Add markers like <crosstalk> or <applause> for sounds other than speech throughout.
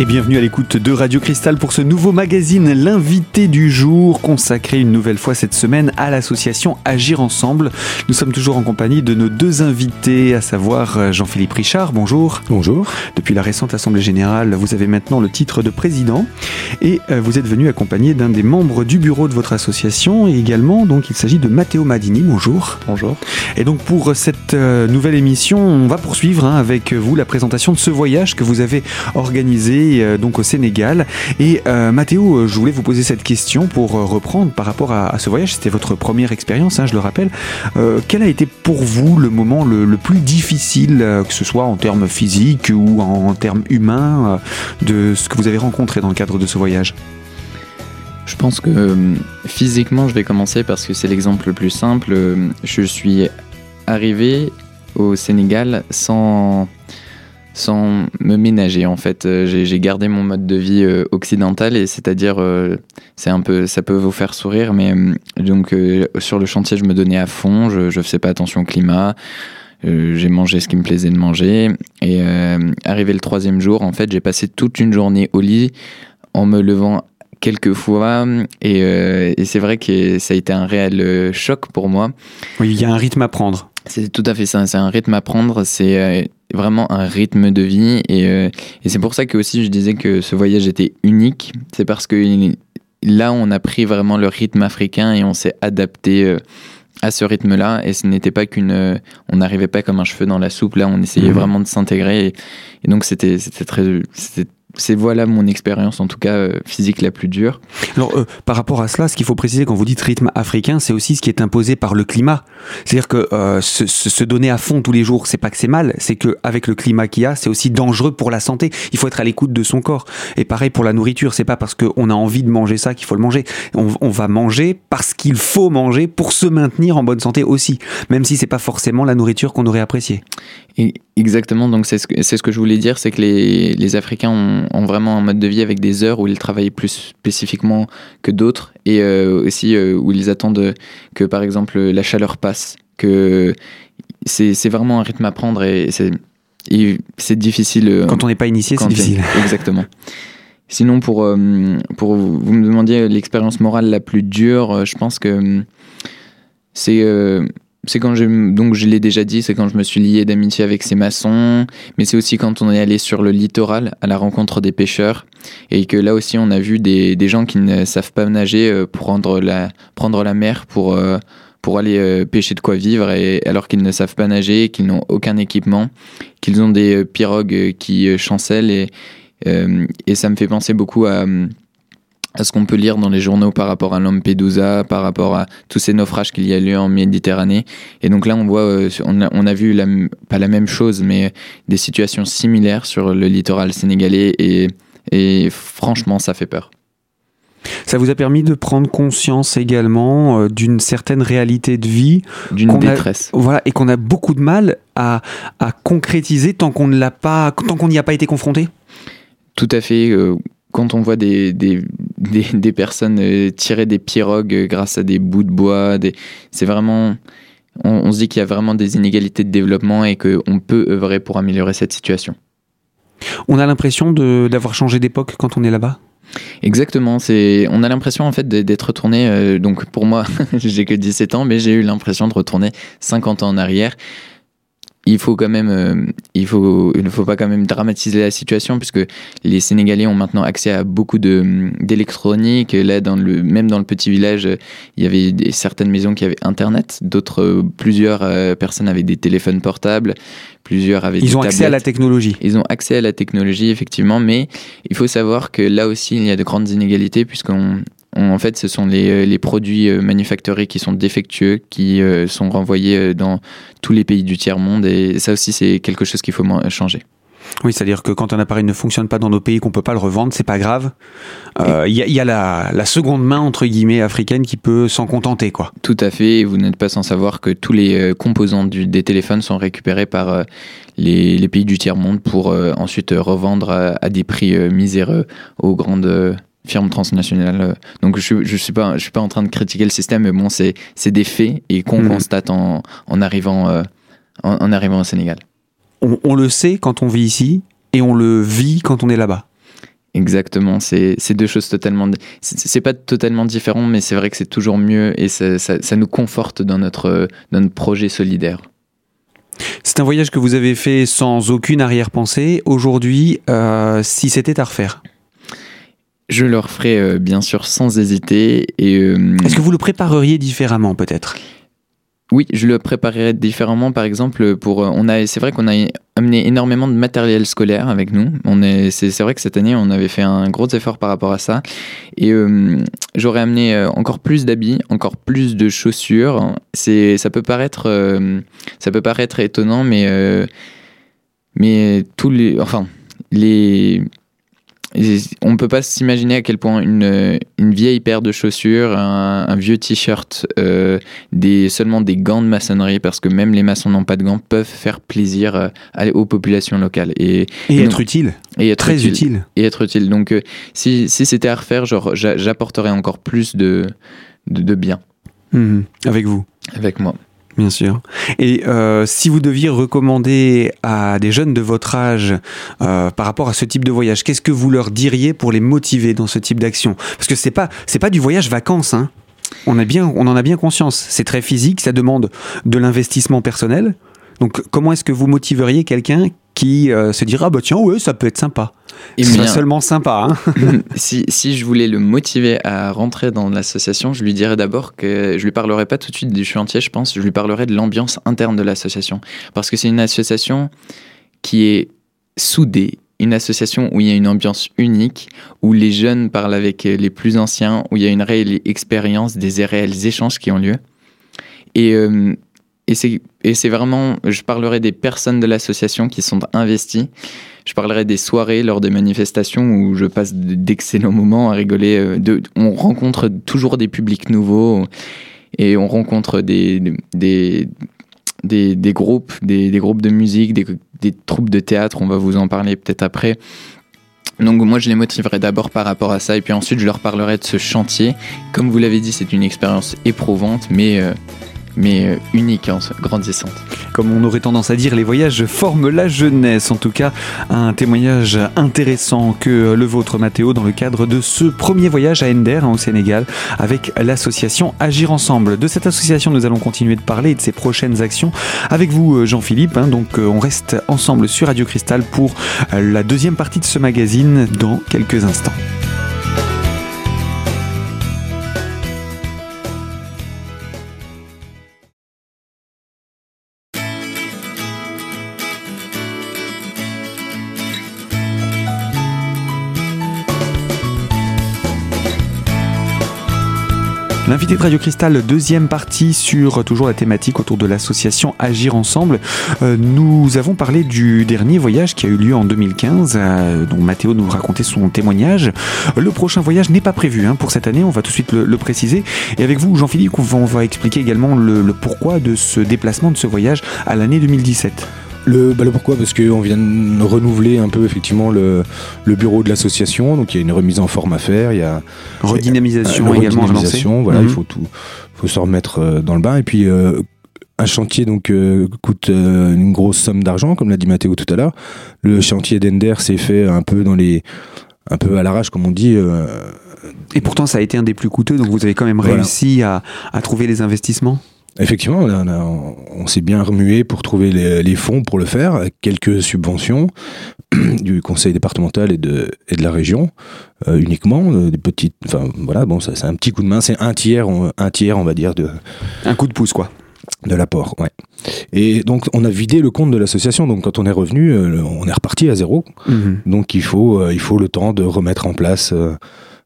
Et bienvenue à l'écoute de Radio Cristal pour ce nouveau magazine, l'invité du jour, consacré une nouvelle fois cette semaine à l'association Agir Ensemble. Nous sommes toujours en compagnie de nos deux invités, à savoir euh, Jean-Philippe Richard, bonjour. Bonjour. Depuis la récente Assemblée Générale, vous avez maintenant le titre de président et euh, vous êtes venu accompagné d'un des membres du bureau de votre association et également, donc il s'agit de Matteo Madini, bonjour. Bonjour. Et donc pour cette euh, nouvelle émission, on va poursuivre hein, avec vous la présentation de ce voyage que vous avez organisé euh, donc au Sénégal. Et euh, Mathéo, euh, je voulais vous poser cette question pour reprendre par rapport à, ce voyage. C'était votre première expérience, hein, je le rappelle. quel a été pour vous le moment le, plus difficile, que ce soit en termes physiques ou en, termes humains, de ce que vous avez rencontré dans le cadre de ce voyage? Je pense que physiquement, je vais commencer parce que c'est l'exemple le plus simple. Je suis arrivé au Sénégal sans, sans me ménager en fait. Euh, j'ai gardé mon mode de vie euh, occidental et c'est-à-dire euh, c'est un peu ça peut vous faire sourire mais donc sur le chantier je me donnais à fond, je je faisais pas attention au climat. j'ai mangé ce qui me plaisait de manger et arrivé le troisième jour en fait j'ai passé toute une journée au lit en me levant quelques fois et, et c'est vrai que ça a été un réel choc pour moi. Oui, il y a un rythme à prendre. C'est tout à fait ça, c'est un rythme à prendre, c'est vraiment un rythme de vie. Et, euh, et c'est pour ça que aussi je disais que ce voyage était unique. C'est parce que là, on a pris vraiment le rythme africain et on s'est adapté euh, à ce rythme-là. Et ce n'était pas qu'une. Euh, on n'arrivait pas comme un cheveu dans la soupe. Là, on essayait mmh. vraiment de s'intégrer. Et, et, donc, c'était très. C'est voilà mon expérience en tout cas euh, physique la plus dure. Alors euh, par rapport à cela, ce qu'il faut préciser quand vous dites rythme africain, c'est aussi ce qui est imposé par le climat. C'est-à-dire que euh, se, donner à fond tous les jours, c'est pas que c'est mal, c'est que avec le climat qu'il y a, c'est aussi dangereux pour la santé. Il faut être à l'écoute de son corps. Et pareil pour la nourriture, c'est pas parce qu'on a envie de manger ça qu'il faut le manger. On, on va manger parce qu'il faut manger pour se maintenir en bonne santé aussi, même si c'est pas forcément la nourriture qu'on aurait appréciée. Exactement, donc c'est ce, que, ce que je voulais dire, c'est que les, les Africains ont, ont, vraiment un mode de vie avec des heures où ils travaillent plus spécifiquement que d'autres et euh, aussi euh, où ils attendent que par exemple la chaleur passe, que c'est vraiment un rythme à prendre et c'est difficile. Euh, quand on n'est pas initié, c'est difficile. <laughs> Exactement. Sinon, pour, pour vous me demandiez l'expérience morale la plus dure, je pense que c'est c'est quand je donc je l'ai déjà dit, c'est quand je me suis lié d'amitié avec ces maçons, mais c'est aussi quand on est allé sur le littoral à la rencontre des pêcheurs et que là aussi on a vu des, des gens qui ne savent pas nager euh, prendre la prendre la mer pour euh, pour aller euh, pêcher de quoi vivre et alors qu'ils ne savent pas nager, qu'ils n'ont aucun équipement, qu'ils ont des pirogues qui chancellent et et ça me fait penser beaucoup à à ce qu'on peut lire dans les journaux par rapport à Lampedusa, par rapport à tous ces naufrages qu'il y a eu en Méditerranée. Et donc là, on voit, euh, on, a, on a vu la, pas la même chose, mais des situations similaires sur le littoral sénégalais et, et franchement, ça fait peur. Ça vous a permis de prendre conscience également euh, d'une certaine réalité de vie, d'une détresse, voilà, et qu'on a beaucoup de mal à, à concrétiser tant qu'on ne l'a pas, tant qu'on n'y a pas été confronté? Tout à fait. Euh, quand on voit des, des, <laughs> des, personnes euh, tirer des pirogues euh, grâce à des bouts de bois, c'est vraiment. On, se dit qu'il y a vraiment des inégalités de développement et qu'on peut œuvrer pour améliorer cette situation. On a l'impression d'avoir changé d'époque quand on est là-bas? Exactement, c'est on a l'impression en fait d'être retourné euh, donc pour moi, <laughs> j'ai que 17 ans mais j'ai eu l'impression de retourner 50 ans en arrière il faut quand même, euh, il faut, il ne faut pas quand même dramatiser la situation puisque les Sénégalais ont maintenant accès à beaucoup de d'électronique. Là, dans le même dans le petit village, il y avait des, certaines maisons qui avaient Internet, d'autres, euh, plusieurs euh, personnes avaient des téléphones portables, plusieurs avaient. Ils ont accès à la technologie. Ils ont accès à la technologie effectivement, mais il faut savoir que là aussi il y a de grandes inégalités puisqu'on en fait, ce sont les, euh, les, produits euh, manufacturés qui sont défectueux, qui euh, sont renvoyés dans tous les pays du tiers-monde. Et ça aussi, c'est quelque chose qu'il faut changer. Oui, c'est-à-dire que quand un appareil ne fonctionne pas dans nos pays, qu'on peut pas le revendre, c'est pas grave. Il y, y, a la, la, seconde main entre guillemets africaine qui peut s'en contenter, quoi. Tout à fait. Vous n'êtes pas sans savoir que tous les composants du, des téléphones sont récupérés par les, les, pays du tiers monde pour ensuite revendre à, à des prix miséreux aux grandes firme transnationale. Euh, donc je, je suis pas je suis pas en train de critiquer le système, mais bon c'est c'est des faits et qu'on mhm. constate en, en arrivant euh, en, arrivant au Sénégal. On, on, le sait quand on vit ici et on le vit quand on est là-bas. Exactement, c'est deux choses totalement. C'est pas totalement différent, mais c'est vrai que c'est toujours mieux et ça, ça, nous conforte dans notre, dans notre projet solidaire. C'est un voyage que vous avez fait sans aucune arrière-pensée. Aujourd'hui, euh, si c'était à refaire? Je le referais euh, bien sûr sans hésiter. Euh, Est-ce que vous le prépareriez différemment peut-être? Oui, je le préparerais différemment. Par exemple, pour on a, c'est vrai qu'on a amené énormément de matériel scolaire avec nous. On est, c'est, vrai que cette année, on avait fait un gros effort par rapport à ça. Et euh, j'aurais amené euh, encore plus d'habits, encore plus de chaussures. C'est, ça peut paraître, euh, ça peut paraître étonnant, mais mais tous les, enfin les on ne peut pas s'imaginer à quel point une, une, vieille paire de chaussures, un, vieux t-shirt, euh, des, seulement des gants de maçonnerie, parce que même les maçons n'ont pas de gants, peuvent faire plaisir euh, aux populations locales. Et, être utile. Et être Très utile, Et être utile. Donc euh, si, si c'était à refaire, j'apporterais encore plus de, de, bien. Mmh. avec vous. Avec moi. Bien sûr. Et euh, si vous deviez recommander à des jeunes de votre âge euh, par rapport à ce type de voyage, qu'est-ce que vous leur diriez pour les motiver dans ce type d'action? Parce que c'est pas c'est pas du voyage vacances. Hein. On a bien on en a bien conscience. C'est très physique, ça demande de l'investissement personnel. Donc comment est-ce que vous motiveriez quelqu'un qui euh, se dira bah tiens ouais ça peut être sympa c'est seulement sympa. Hein <laughs> si, si, je voulais le motiver à rentrer dans l'association, je lui dirais d'abord que je lui parlerai pas tout de suite du chantier, je pense, je lui parlerai de l'ambiance interne de l'association. Parce que c'est une association qui est soudée, une association où il y a une ambiance unique, où les jeunes parlent avec les plus anciens, où il y a une réelle expérience, des réels échanges qui ont lieu. Et, euh, et c'est vraiment, je parlerai des personnes de l'association qui sont investies. Je parlerai des soirées lors des manifestations où je passe d'excellents moments à rigoler. Euh, on rencontre toujours des publics nouveaux et on rencontre des, des, des, groupes, des, des, groupes de musique, des, des troupes de théâtre. On va vous en parler peut-être après. Donc moi je les motiverai d'abord par rapport à ça et puis ensuite je leur parlerai de ce chantier. Comme vous l'avez dit, c'est une expérience éprouvante mais euh, mais euh, unique, hein, grandissante. Comme on aurait tendance à dire, les voyages forment la jeunesse. En tout cas, un témoignage intéressant que le vôtre, Mathéo, dans le cadre de ce premier voyage à Ender, hein, au Sénégal, avec l'association Agir Ensemble. De cette association, nous allons continuer de parler et de ses prochaines actions avec vous, euh, Jean-Philippe. Hein. donc, euh, on reste ensemble sur Radio Cristal pour la deuxième partie de ce magazine dans quelques instants. L'invité de Radio Cristal, deuxième partie sur toujours la thématique autour de l'association Agir Ensemble. Euh, nous avons parlé du dernier voyage qui a eu lieu en 2015, euh, dont Mathéo nous racontait son témoignage. Le prochain voyage n'est pas prévu hein, pour cette année, on va tout de suite le, préciser. Et avec vous, Jean-Philippe, on va expliquer également le, le pourquoi de ce déplacement, de ce voyage à l'année 2017. Le, bah, le pourquoi Parce qu'on vient de renouveler un peu effectivement le, le bureau de l'association, donc il y a une remise en forme à faire, il y a redynamisation également redynamisation, voilà, il mhm. faut tout, faut se remettre euh, dans le bain et puis euh, un chantier donc euh, coûte une grosse somme d'argent, comme l'a dit Mathéo tout à l'heure. Le chantier d'Ender s'est fait un peu dans les, un peu à l'arrache comme on dit. et pourtant ça a été un des plus coûteux, donc vous avez quand même réussi à, à trouver les investissements? Effectivement, on, s'est bien remué pour trouver les, fonds pour le faire, quelques subventions <clears throat> du conseil départemental et de, et de la région euh, uniquement, euh, des petites, enfin voilà, bon, c'est un petit coup de main, c'est un tiers, on, un tiers, on va dire de un coup de pouce quoi. De l'apport, ouais. Et donc on a vidé le compte de l'association. Donc quand on est revenu, euh, on est reparti à zéro. Mhm. Donc il faut, il faut le temps de remettre en place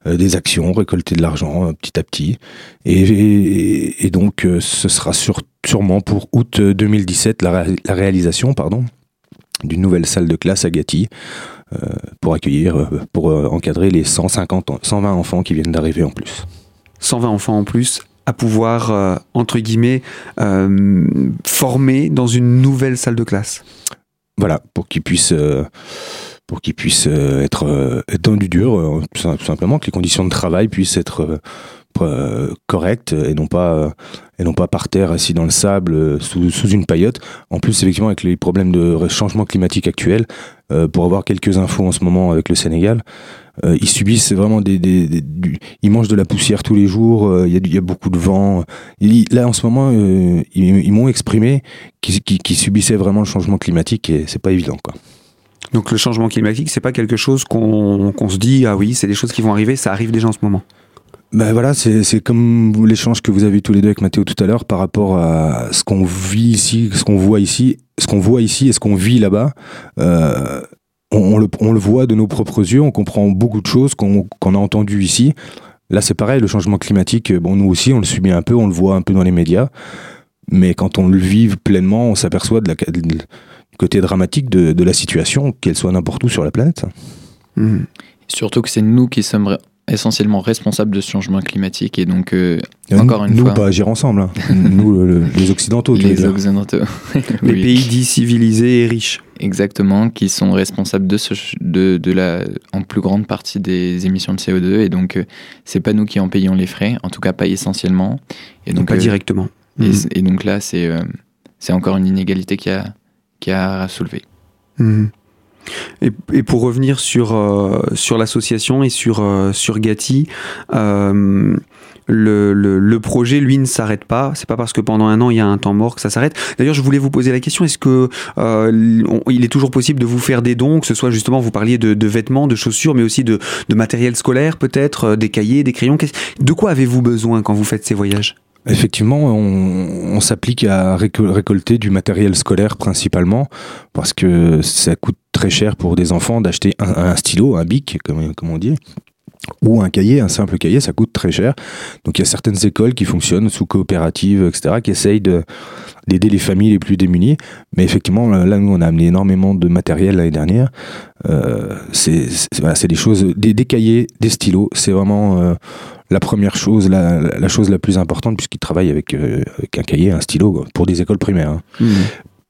des actions, récolter de l'argent euh, petit à petit. Et, donc, euh, ce sera sûrement pour août 2017 la, réalisation pardon, d'une nouvelle salle de classe à Gatti pour accueillir, pour encadrer les 150, 120 enfants qui viennent d'arriver en plus. 120 enfants en plus à pouvoir, entre guillemets, former dans une nouvelle salle de classe. Voilà, pour qu'ils puissent pour qu'ils puissent euh, être, euh, dans du dur, euh, tout simplement, que les conditions de travail puissent être correctes et non pas et non pas par terre assis dans le sable sous, sous, une paillote. En plus, effectivement, avec les problèmes de changement climatique actuel, pour avoir quelques infos en ce moment avec le Sénégal. ils subissent vraiment des, des, ils mangent de la poussière tous les jours. Il y, a, beaucoup de vent. là en ce moment, ils, m'ont exprimé qu'ils subissaient vraiment le changement climatique et c'est pas évident quoi. Donc le changement climatique, c'est pas quelque chose qu'on se dit ah oui, c'est des choses qui vont arriver, ça arrive déjà en ce moment. Ben voilà, c'est comme l'échange que vous avez tous les deux avec Mathéo tout à l'heure par rapport à ce qu'on vit ici, ce qu'on voit ici, ce qu'on voit ici et ce qu'on vit là-bas. Euh, on, le, on, le, voit de nos propres yeux, on comprend beaucoup de choses qu'on a entendues ici. Là, c'est pareil, le changement climatique, bon, nous aussi, on le subit un peu, on le voit un peu dans les médias. Mais quand on le vit pleinement, on s'aperçoit de la, côté dramatique de, la situation, qu'elle soit n'importe où sur la planète. Mmh. Surtout que c'est nous qui sommes essentiellement responsables de ce changement climatique et donc euh, encore une nous, fois nous pas agir ensemble hein. <laughs> nous les occidentaux les occidentaux <laughs> les pays dits civilisés et riches exactement qui sont responsables de ce de, de la en plus grande partie des émissions de CO2 et donc euh, c'est pas nous qui en payons les frais en tout cas pas essentiellement et donc pas euh, directement et, mmh. et, donc là c'est c'est encore une inégalité qui a à soulever. Mhm. Et, pour revenir sur, euh, sur l'association et sur, euh, sur Gatti, euh, le, le, projet, lui, ne s'arrête pas. C'est pas parce que pendant un an il y a un temps mort que ça s'arrête. D'ailleurs, je voulais vous poser la question est-ce que il est toujours possible de vous faire des dons, que ce soit justement, vous parliez de, de vêtements, de chaussures, mais aussi de, de matériel scolaire, peut-être, des cahiers, des crayons? De quoi avez-vous besoin quand vous faites ces voyages? Effectivement, on, s'applique à récolter du matériel scolaire principalement parce que ça coûte très cher pour des enfants d'acheter un, stylo, un bic, comme, on dit, ou un cahier, un simple cahier, ça coûte très cher. Donc il y a certaines écoles qui fonctionnent sous coopérative, etc., qui essayent d'aider les familles les plus démunies. Mais effectivement, là, nous, on a amené énormément de matériel l'année dernière. Euh, c'est des choses, des, cahiers, des stylos. C'est vraiment euh, la première chose, la, chose la plus importante, puisqu'ils travaillent avec, euh, avec, un cahier, un stylo, pour des écoles primaires. Hein. Mmh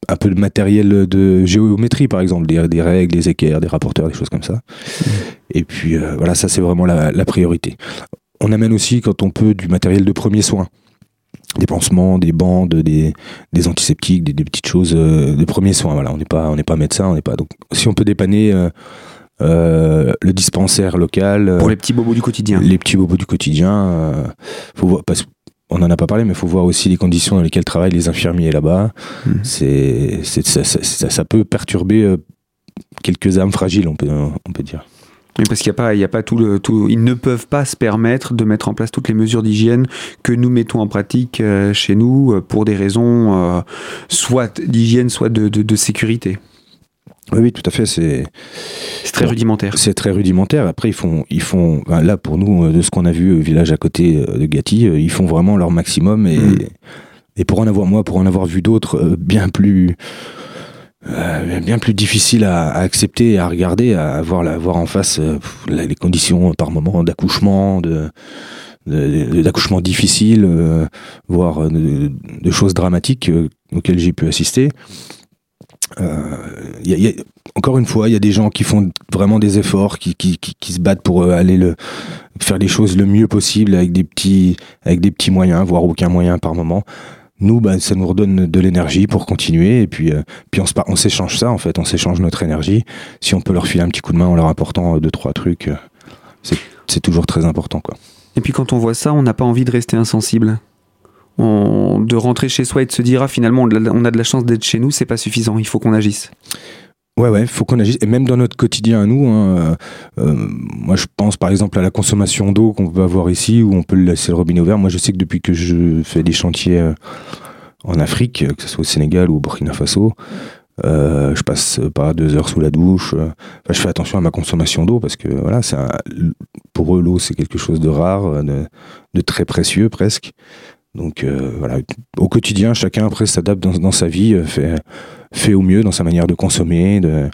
un peu de matériel de géométrie, par exemple, des, des règles, des équerres, des rapporteurs, des choses comme ça. Et puis euh, voilà, ça c'est vraiment la, priorité. On amène aussi, quand on peut, du matériel de premier soin. Des pansements, des bandes, des, des antiseptiques, des, petites choses euh, de premier soin. Voilà, on n'est pas, on n'est pas médecin, on n'est pas. Donc, si on peut dépanner euh, le dispensaire local. Pour les petits bobos du quotidien. Les petits bobos du quotidien. faut voir, parce, on n'en a pas parlé, mais il faut voir aussi les conditions dans lesquelles travaillent les infirmiers là-bas. Hmm. C'est, ça, peut perturber euh, quelques âmes fragiles, on peut, on peut dire. Oui, parce qu'il n'y a pas, il y a pas tout le, tout, ils ne peuvent pas se permettre de mettre en place toutes les mesures d'hygiène que nous mettons en pratique euh, chez nous euh, pour des raisons soit d'hygiène, soit de, de sécurité. Oui, tout à fait. C'est très rudimentaire. C'est très rudimentaire. Après, ils font, ils font. là, pour nous, de ce qu'on a vu au village à côté euh, de Gatti, euh, ils font vraiment leur maximum. Et, mm. et pour en avoir moi, pour en avoir vu d'autres, euh, bien plus. bien plus difficile à, accepter et à regarder, à voir, la, voir en face les conditions par moment d'accouchement, de, d'accouchement difficile, voire de, de, choses dramatiques auxquelles j'ai pu assister. Euh, encore une fois, il y a des gens qui font vraiment des efforts, qui, se battent pour euh, aller le, faire les choses le mieux possible avec des petits, avec des petits moyens, voire aucun moyen par moment. Nous, bah, ça nous redonne de l'énergie pour continuer et puis, euh, on, s'échange ça en fait, on s'échange notre énergie. Si on peut leur filer un petit coup de main en leur apportant deux trois trucs, c'est toujours très important. Et puis quand on voit ça, on n'a pas envie de rester insensible de rentrer chez soi et de se dire ah, finalement on a de la chance d'être chez nous, c'est pas suffisant, il faut qu'on agisse. Ouais, ouais, faut qu'on agisse. Et même dans notre quotidien à nous, hein, euh, euh, moi je pense par exemple à la consommation d'eau qu'on peut avoir ici, où on peut laisser le robinet ouvert. Moi je sais que depuis que je fais des chantiers euh, en Afrique, que ce soit au Sénégal ou au Burkina Faso, je passe pas deux heures sous la douche. je fais attention à ma consommation d'eau parce que voilà, pour eux l'eau c'est quelque chose de rare, de très précieux presque. Donc euh, voilà, au quotidien, chacun après s'adapte dans, sa vie, euh, fait, fait au mieux dans sa manière de consommer, de,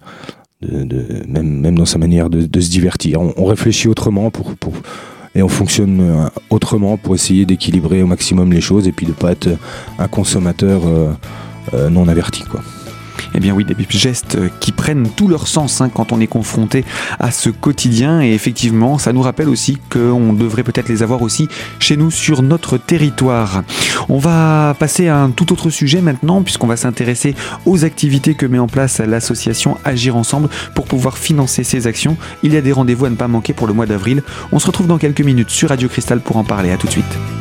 de, même, même dans sa manière de, se divertir. On, réfléchit autrement pour, pour, et on fonctionne euh, autrement pour essayer d'équilibrer au maximum les choses et puis de pas être un consommateur non averti. Quoi. Eh bien oui, des gestes qui prennent tout leur sens hein, quand on est confronté à ce quotidien. Et effectivement, ça nous rappelle aussi qu'on devrait peut-être les avoir aussi chez nous sur notre territoire. On va passer à un tout autre sujet maintenant, puisqu'on va s'intéresser aux activités que met en place l'association Agir Ensemble pour pouvoir financer ces actions. Il y a des rendez-vous à ne pas manquer pour le mois d'avril. On se retrouve dans quelques minutes sur Radio Cristal pour en parler. À tout de suite.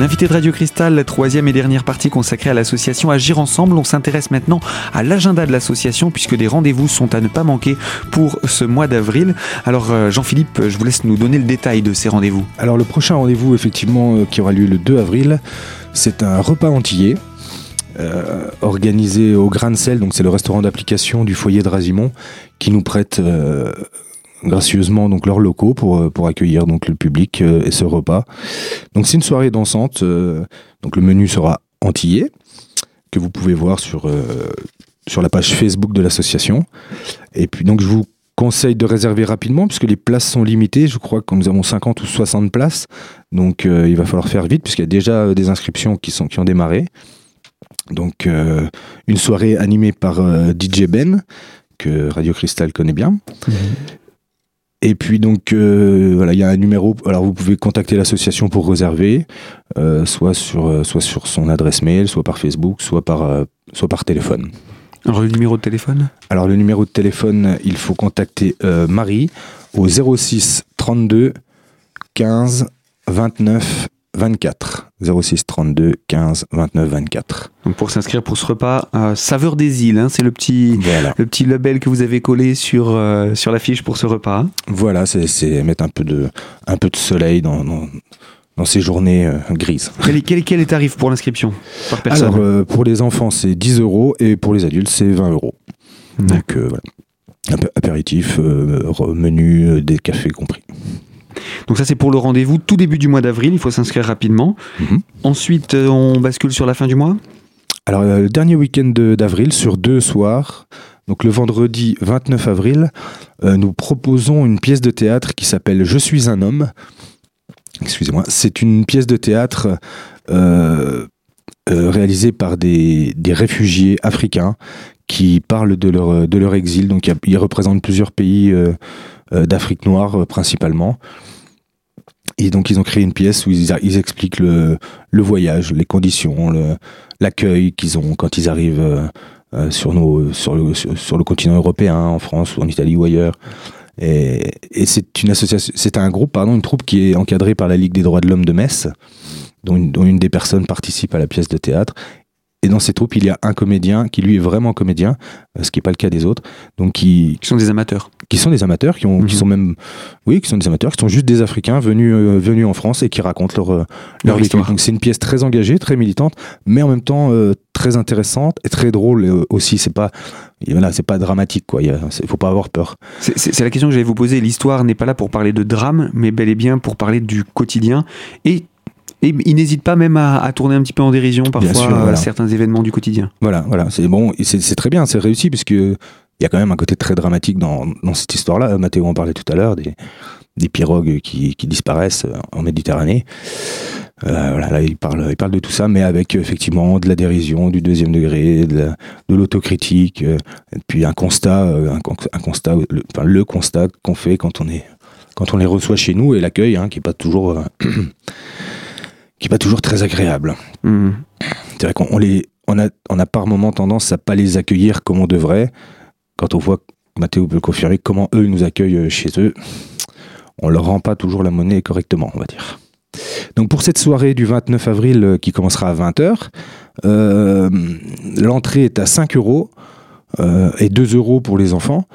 L'invité de Radio Cristal, la troisième et dernière partie consacrée à l'association Agir Ensemble. On s'intéresse maintenant à l'agenda de l'association puisque des rendez-vous sont à ne pas manquer pour ce mois d'avril. Alors euh, Jean-Philippe, je vous laisse nous donner le détail de ces rendez-vous. Alors le prochain rendez-vous effectivement euh, qui aura lieu le 2 avril, c'est un repas antillais. Euh, organisé au Grain de Sel, donc c'est le restaurant d'application du foyer de Razimont, qui nous prête gracieusement donc leurs locaux pour, euh, pour accueillir donc le public euh, et ce repas. Donc c'est une soirée dansante. Euh, donc le menu sera antillais que vous pouvez voir sur sur la page Facebook de l'association. Et puis donc je vous conseille de réserver rapidement puisque les places sont limitées. Je crois que nous avons 50 ou 60 places. Donc il va falloir faire vite puisqu'il y a déjà des inscriptions qui, sont, qui ont démarré. Donc une soirée animée par DJ Ben que Radio Cristal connaît bien. Mhm. Et puis donc euh, voilà, il y a un numéro. Alors vous pouvez contacter l'association pour réserver, euh, soit sur euh, soit sur son adresse mail, soit par Facebook, soit par soit par téléphone. Alors le numéro de téléphone? Alors le numéro de téléphone, il faut contacter Marie au 06 32 15 29 24 06 32 15 29 24. Donc pour s'inscrire pour ce repas, euh, saveur des îles, hein, c'est le petit, le petit label que vous avez collé sur, euh, sur l'affiche pour ce repas. Voilà, c'est mettre un peu de, un peu de soleil dans, dans, ces journées euh, grises. Quel est, quel, quel est le tarif pour l'inscription par personne Alors pour les enfants c'est 10 euros et pour les adultes c'est 20 euros. Donc voilà. Un peu apéritif, menu, des cafés compris. Donc ça c'est pour le rendez-vous tout début du mois d'avril, il faut s'inscrire rapidement. Mhm. Ensuite euh, on bascule sur la fin du mois? Alors euh, le dernier week-end d'avril sur deux soirs, donc le vendredi 29 avril, euh, nous proposons une pièce de théâtre qui s'appelle Je suis un homme. Excusez-moi, c'est une pièce de théâtre réalisée par des, réfugiés africains qui parlent de leur, de leur exil. Donc ils représentent plusieurs pays d'Afrique noire principalement. Et donc, ils ont créé une pièce où ils, expliquent le, voyage, les conditions, l'accueil qu'ils ont quand ils arrivent euh, euh, sur, le, continent européen, en France ou en Italie ou ailleurs. Et, c'est une association, c'est un groupe, pardon, une troupe qui est encadrée par la Ligue des droits de l'homme de Metz, dont une, des personnes participe à la pièce de théâtre. Et dans ces troupes, il y a un comédien qui lui est vraiment comédien, euh, ce qui n'est pas le cas des autres. Donc qui, qui sont des amateurs. Qui sont des amateurs, qui, ont, qui mhm. sont même, oui, qui sont des amateurs, qui sont juste des Africains venus, euh, venus en France et qui racontent leur, euh, leur, histoire. Donc c'est une pièce très engagée, très militante, mais en même temps très intéressante et très drôle aussi. C'est pas, voilà, c'est pas dramatique quoi. Il faut pas avoir peur. C'est la question que j'allais vous poser. L'histoire n'est pas là pour parler de drame, mais bel et bien pour parler du quotidien et et il n'hésite pas même à, tourner un petit peu en dérision parfois certains événements du quotidien. Voilà, voilà, c'est bon, c'est très bien, c'est réussi puisque il y a quand même un côté très dramatique dans, dans cette histoire-là. Mathéo en parlait tout à l'heure, des, des pirogues qui, qui, disparaissent en Méditerranée. Euh, voilà, là, il parle, il parle de tout ça, mais avec effectivement de la dérision, du deuxième degré, de l'autocritique, euh, et puis un constat, euh, un, constat, le, enfin, le constat qu'on fait quand on est, quand on les reçoit chez nous et l'accueil, hein, qui est pas toujours <clears throat> qui n'est pas toujours très agréable. Hmm. C'est vrai qu'on les, on a, on a par moment tendance à pas les accueillir comme on devrait. Quand on voit, Mathéo peut confirmer comment eux nous accueillent euh, chez eux, on leur rend pas toujours la monnaie correctement, on va dire. Donc pour cette soirée du 29 avril euh, qui commencera à 20h, euh, l'entrée est à 5 euros et 2 euros pour les enfants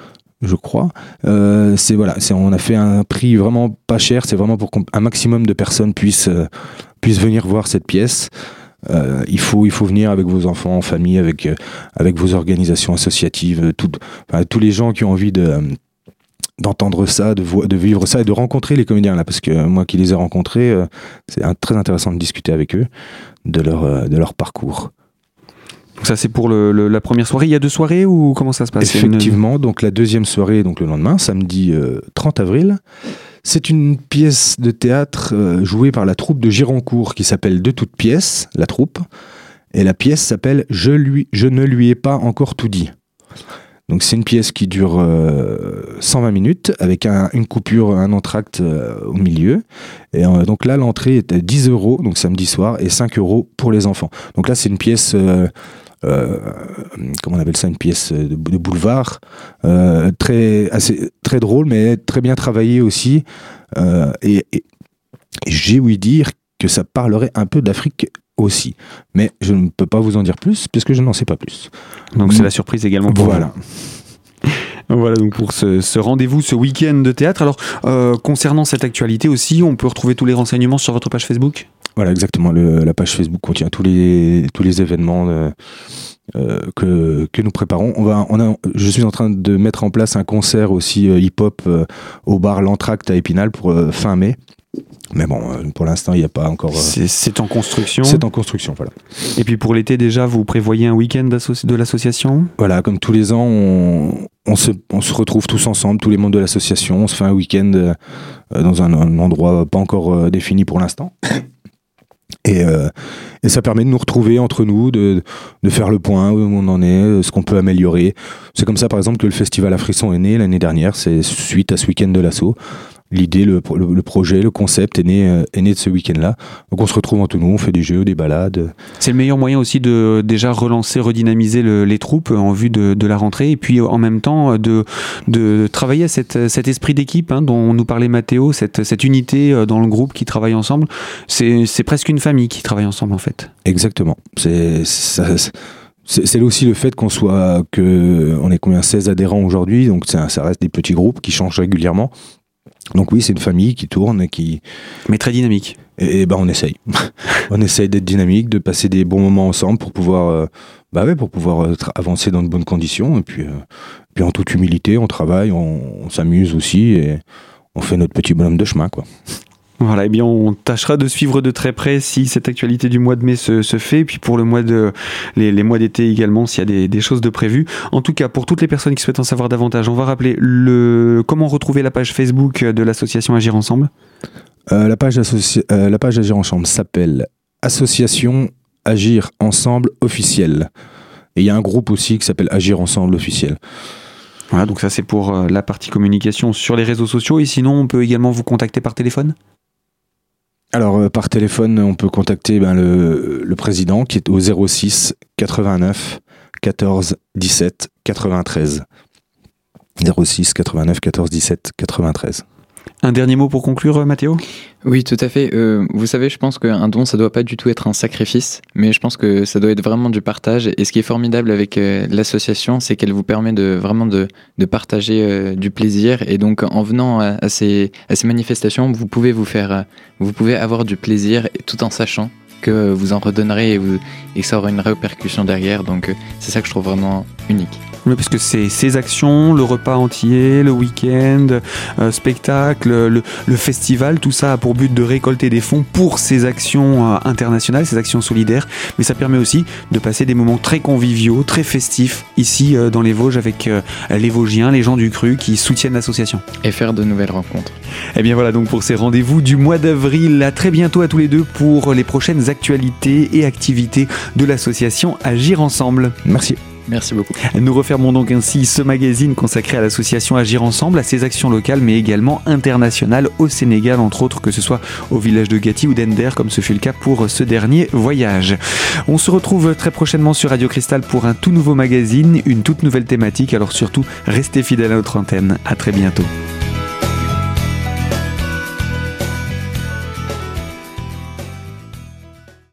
je crois. voilà, on a fait un prix vraiment pas cher. C'est vraiment pour qu'un maximum de personnes puissent puissent venir voir cette pièce. Euh, il, faut, il faut venir avec vos enfants, en famille, avec, euh, avec vos organisations associatives, euh, tout, tous les gens qui ont envie de, d'entendre ça, de, de vivre ça et de rencontrer les comédiens là, parce que moi qui les ai rencontrés, c'est très intéressant de discuter avec eux de leur, de leur parcours. Donc ça c'est pour la première soirée. Il y a deux soirées ou comment ça se passe? Effectivement, donc la deuxième soirée, donc le lendemain, samedi 30 avril. C'est une pièce de théâtre jouée par la troupe de Gironcourt qui s'appelle De toutes pièces, la troupe. Et la pièce s'appelle je, je ne lui ai pas encore tout dit. Donc c'est une pièce qui dure 120 euh, minutes avec une coupure, un entracte euh, au milieu. Et euh, donc là l'entrée est à 10 euros, donc samedi soir, et 5 euros pour les enfants. Donc là c'est une pièce, comment on appelle ça, une pièce de, boulevard, très, assez, très drôle mais très bien travaillée aussi. et, et j'ai ouï dire que ça parlerait un peu d'Afrique aussi. Mais je ne peux pas vous en dire plus puisque je n'en sais pas plus. Donc c'est la surprise également pour Voilà. <laughs> Voilà donc pour ce, rendez-vous, ce week-end de théâtre. Alors euh, concernant cette actualité aussi, on peut retrouver tous les renseignements sur votre page Facebook? Voilà exactement, la page Facebook contient tous les, tous les événements euh, euh, que, que nous préparons. On va, on a, je suis en train de mettre en place un concert aussi hip-hop au bar L'Entracte à Épinal pour fin mai. Mais bon, euh, pour l'instant, il n'y a pas encore. Euh, c'est en construction. C'est en construction, voilà. Et puis pour l'été déjà, vous prévoyez un week-end de l'association? Voilà, comme tous les ans, on, se, on, se, retrouve tous ensemble, tous les membres de l'association. On se fait un week-end euh, dans un, endroit pas encore défini pour l'instant. Et, et, ça permet de nous retrouver entre nous, de, de, faire le point où on en est, ce qu'on peut améliorer. C'est comme ça, par exemple, que le festival à Frisson est né l'année dernière. C'est suite à ce week-end de l'assaut l'idée, le, projet, le concept est né, euh, est né de ce week-end-là. Donc on se retrouve entre nous, on fait des jeux, des balades. C'est le meilleur moyen aussi de déjà relancer, redynamiser les troupes en vue de, la rentrée et puis en même temps de, de travailler à cet esprit d'équipe hein, dont nous parlait Mathéo, cette, cette unité euh, dans le groupe qui travaille ensemble. C'est presque une famille qui travaille ensemble en fait. Exactement. C'est c'est aussi le fait qu'on soit que on est combien 16 adhérents aujourd'hui donc ça reste des petits groupes qui changent régulièrement donc oui, c'est une famille qui tourne et qui... Mais très dynamique. Et, ben on essaye. <laughs> on essaye d'être dynamique, de passer des bons moments ensemble pour pouvoir, euh, bah ouais, pour pouvoir euh, avancer dans de bonnes conditions. Et puis, euh, puis en toute humilité, on travaille, on s'amuse aussi et on fait notre petit bonhomme de chemin, quoi. Voilà, eh bien, on tâchera de suivre de très près si cette actualité du mois de mai se, fait, et puis pour le mois de les, mois d'été également, s'il y a des, choses de prévues. En tout cas, pour toutes les personnes qui souhaitent en savoir davantage, on va rappeler le comment retrouver la page Facebook de l'association Agir Ensemble? Euh, la page euh, la page Agir Ensemble s'appelle Association Agir Ensemble officiel. Et il y a un groupe aussi qui s'appelle Agir Ensemble officiel. Voilà, donc ça c'est pour euh, la partie communication sur les réseaux sociaux. Et sinon, on peut également vous contacter par téléphone? Alors, euh, par téléphone, on peut contacter ben, le, président qui est au 06 89 14 17 93. 06 89 14 17 93. Un dernier mot pour conclure, Mathéo Oui, tout à fait. Euh, vous savez, je pense qu'un don, ça doit pas du tout être un sacrifice, mais je pense que ça doit être vraiment du partage. Et ce qui est formidable avec euh, l'association, c'est qu'elle vous permet de vraiment de, partager euh, du plaisir. Et donc, en venant à, ces, à ces manifestations, vous pouvez vous faire, vous pouvez avoir du plaisir tout en sachant que vous en redonnerez et, et que ça aura une répercussion derrière. Donc, c'est ça que je trouve vraiment unique. Oui, parce que c'est ces actions, le repas entier, le week-end, euh, spectacle, le, festival, tout ça a pour but de récolter des fonds pour ces actions euh, internationales, ces actions solidaires. Mais ça permet aussi de passer des moments très conviviaux, très festifs ici euh, dans les Vosges avec les Vosgiens, les gens du cru qui soutiennent l'association. Et faire de nouvelles rencontres. Et eh bien voilà donc pour ces rendez-vous du mois d'avril. À très bientôt à tous les deux pour les prochaines actualités et activités de l'association Agir Ensemble. Merci. Merci beaucoup. Nous refermons donc ainsi ce magazine consacré à l'association Agir Ensemble, à ses actions locales, mais également internationales au Sénégal, entre autres, que ce soit au village de Gati ou d'Ender, comme ce fut le cas pour ce dernier voyage. On se retrouve très prochainement sur Radio Cristal pour un tout nouveau magazine, une toute nouvelle thématique, alors surtout, restez fidèles à notre antenne. À très bientôt.